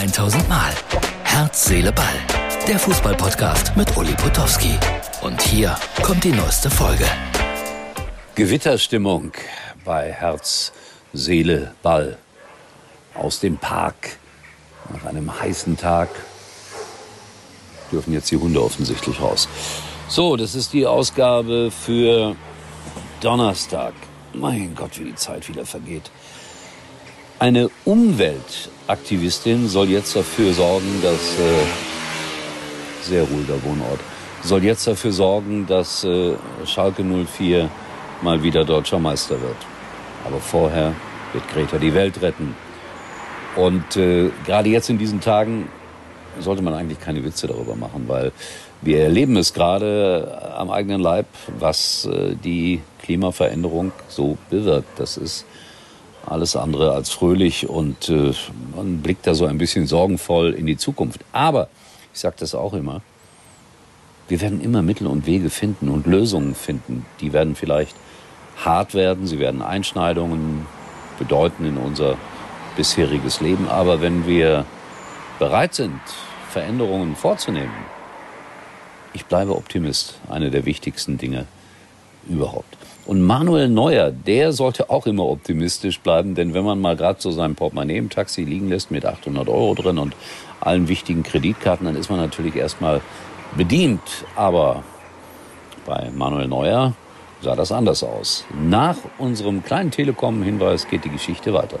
1000 Mal. Herz, Seele, Ball. Der Fußballpodcast mit Uli Potowski. Und hier kommt die neueste Folge. Gewitterstimmung bei Herz, Seele, Ball. Aus dem Park. Nach einem heißen Tag dürfen jetzt die Hunde offensichtlich raus. So, das ist die Ausgabe für Donnerstag. Mein Gott, wie die Zeit wieder vergeht. Eine Umweltaktivistin soll jetzt dafür sorgen, dass äh, sehr ruhiger Wohnort soll jetzt dafür sorgen, dass äh, Schalke 04 mal wieder deutscher Meister wird. Aber vorher wird Greta die Welt retten. Und äh, gerade jetzt in diesen Tagen sollte man eigentlich keine Witze darüber machen, weil wir erleben es gerade am eigenen Leib, was äh, die Klimaveränderung so bewirkt. Das ist alles andere als fröhlich und äh, man blickt da so ein bisschen sorgenvoll in die Zukunft. Aber, ich sage das auch immer, wir werden immer Mittel und Wege finden und Lösungen finden. Die werden vielleicht hart werden, sie werden Einschneidungen bedeuten in unser bisheriges Leben. Aber wenn wir bereit sind, Veränderungen vorzunehmen, ich bleibe Optimist, eine der wichtigsten Dinge überhaupt. Und Manuel Neuer, der sollte auch immer optimistisch bleiben, denn wenn man mal gerade so sein Portemonnaie im Taxi liegen lässt mit 800 Euro drin und allen wichtigen Kreditkarten, dann ist man natürlich erstmal bedient. Aber bei Manuel Neuer sah das anders aus. Nach unserem kleinen Telekom-Hinweis geht die Geschichte weiter.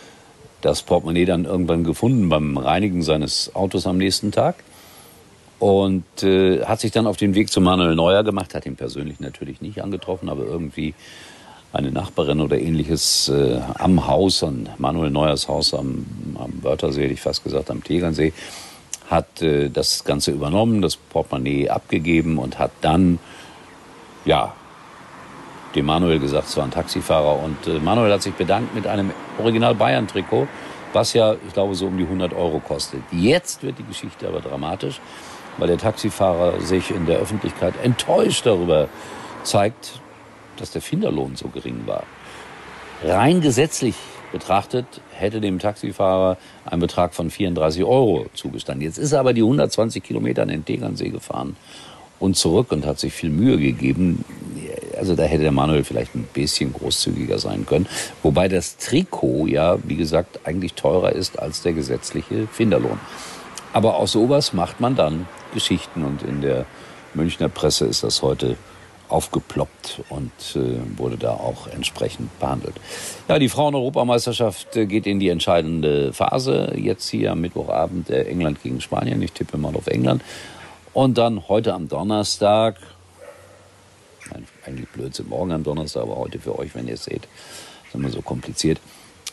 das Portemonnaie dann irgendwann gefunden beim Reinigen seines Autos am nächsten Tag und äh, hat sich dann auf den Weg zu Manuel Neuer gemacht, hat ihn persönlich natürlich nicht angetroffen, aber irgendwie eine Nachbarin oder ähnliches äh, am Haus, an Manuel Neuers Haus am, am Wörthersee, hätte ich fast gesagt, am Tegernsee, hat äh, das Ganze übernommen, das Portemonnaie abgegeben und hat dann, ja, dem Manuel gesagt, es war ein Taxifahrer. Und äh, Manuel hat sich bedankt mit einem Original Bayern-Trikot, was ja, ich glaube, so um die 100 Euro kostet. Jetzt wird die Geschichte aber dramatisch, weil der Taxifahrer sich in der Öffentlichkeit enttäuscht darüber zeigt, dass der Finderlohn so gering war. Rein gesetzlich betrachtet hätte dem Taxifahrer ein Betrag von 34 Euro zugestanden. Jetzt ist er aber die 120 Kilometer an den Tegernsee gefahren und zurück und hat sich viel Mühe gegeben. Also da hätte der Manuel vielleicht ein bisschen großzügiger sein können. Wobei das Trikot ja, wie gesagt, eigentlich teurer ist als der gesetzliche Finderlohn. Aber aus sowas macht man dann Geschichten und in der Münchner Presse ist das heute aufgeploppt und äh, wurde da auch entsprechend behandelt. Ja, die Frauen-Europameisterschaft äh, geht in die entscheidende Phase. Jetzt hier am Mittwochabend äh, England gegen Spanien. Ich tippe mal auf England. Und dann heute am Donnerstag, nein, eigentlich Blödsinn, morgen am Donnerstag, aber heute für euch, wenn ihr es seht, ist immer so kompliziert.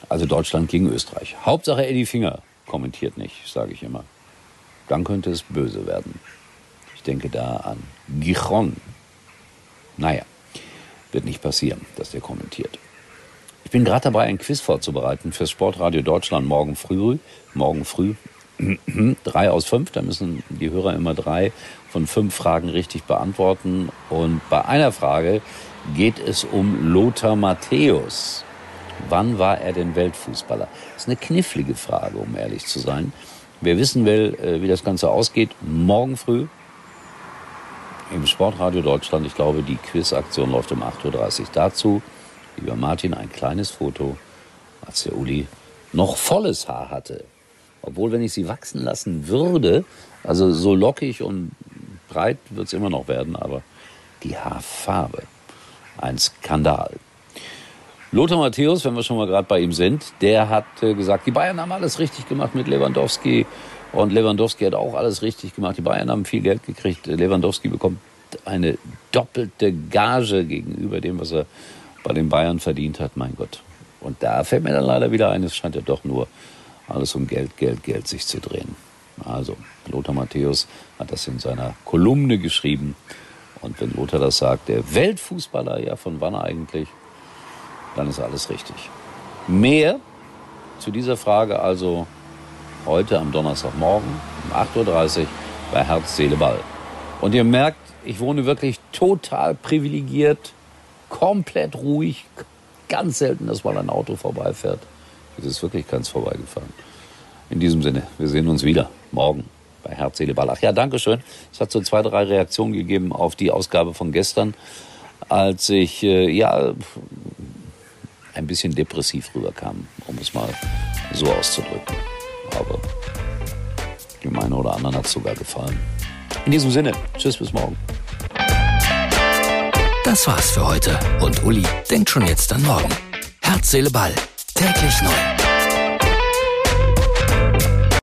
Also Deutschland gegen Österreich. Hauptsache Eddie Finger kommentiert nicht, sage ich immer. Dann könnte es böse werden. Ich denke da an Gijon. Naja, wird nicht passieren, dass der kommentiert. Ich bin gerade dabei, ein Quiz vorzubereiten fürs Sportradio Deutschland morgen früh. Morgen früh drei aus fünf, da müssen die Hörer immer drei von fünf Fragen richtig beantworten. Und bei einer Frage geht es um Lothar Matthäus. Wann war er denn Weltfußballer? Das ist eine knifflige Frage, um ehrlich zu sein. Wer wissen will, äh, wie das Ganze ausgeht, morgen früh im Sportradio Deutschland. Ich glaube, die Quizaktion läuft um 8.30 Uhr. Dazu, lieber Martin, ein kleines Foto, als der Uli noch volles Haar hatte. Obwohl, wenn ich sie wachsen lassen würde, also so lockig und breit wird es immer noch werden, aber die Haarfarbe, ein Skandal. Lothar Matthäus, wenn wir schon mal gerade bei ihm sind, der hat äh, gesagt, die Bayern haben alles richtig gemacht mit Lewandowski und Lewandowski hat auch alles richtig gemacht. Die Bayern haben viel Geld gekriegt. Lewandowski bekommt eine doppelte Gage gegenüber dem, was er bei den Bayern verdient hat. Mein Gott. Und da fällt mir dann leider wieder ein, es scheint ja doch nur alles um Geld, Geld, Geld sich zu drehen. Also, Lothar Matthäus hat das in seiner Kolumne geschrieben. Und wenn Lothar das sagt, der Weltfußballer, ja, von wann eigentlich, dann ist alles richtig. Mehr zu dieser Frage also heute am Donnerstagmorgen um 8.30 Uhr bei Herz, Seele, Ball. Und ihr merkt, ich wohne wirklich total privilegiert, komplett ruhig, ganz selten, dass mal ein Auto vorbeifährt. Es ist wirklich keins vorbeigefahren. In diesem Sinne, wir sehen uns wieder morgen bei Herz, Seele, Ball. Ach ja, danke schön. Es hat so zwei, drei Reaktionen gegeben auf die Ausgabe von gestern, als ich, äh, ja, ein bisschen depressiv rüberkam, um es mal so auszudrücken. Aber dem einen oder anderen hat es sogar gefallen. In diesem Sinne, tschüss, bis morgen. Das war's für heute. Und Uli denkt schon jetzt an morgen. Herz, Seele, Ball. Täglich neu.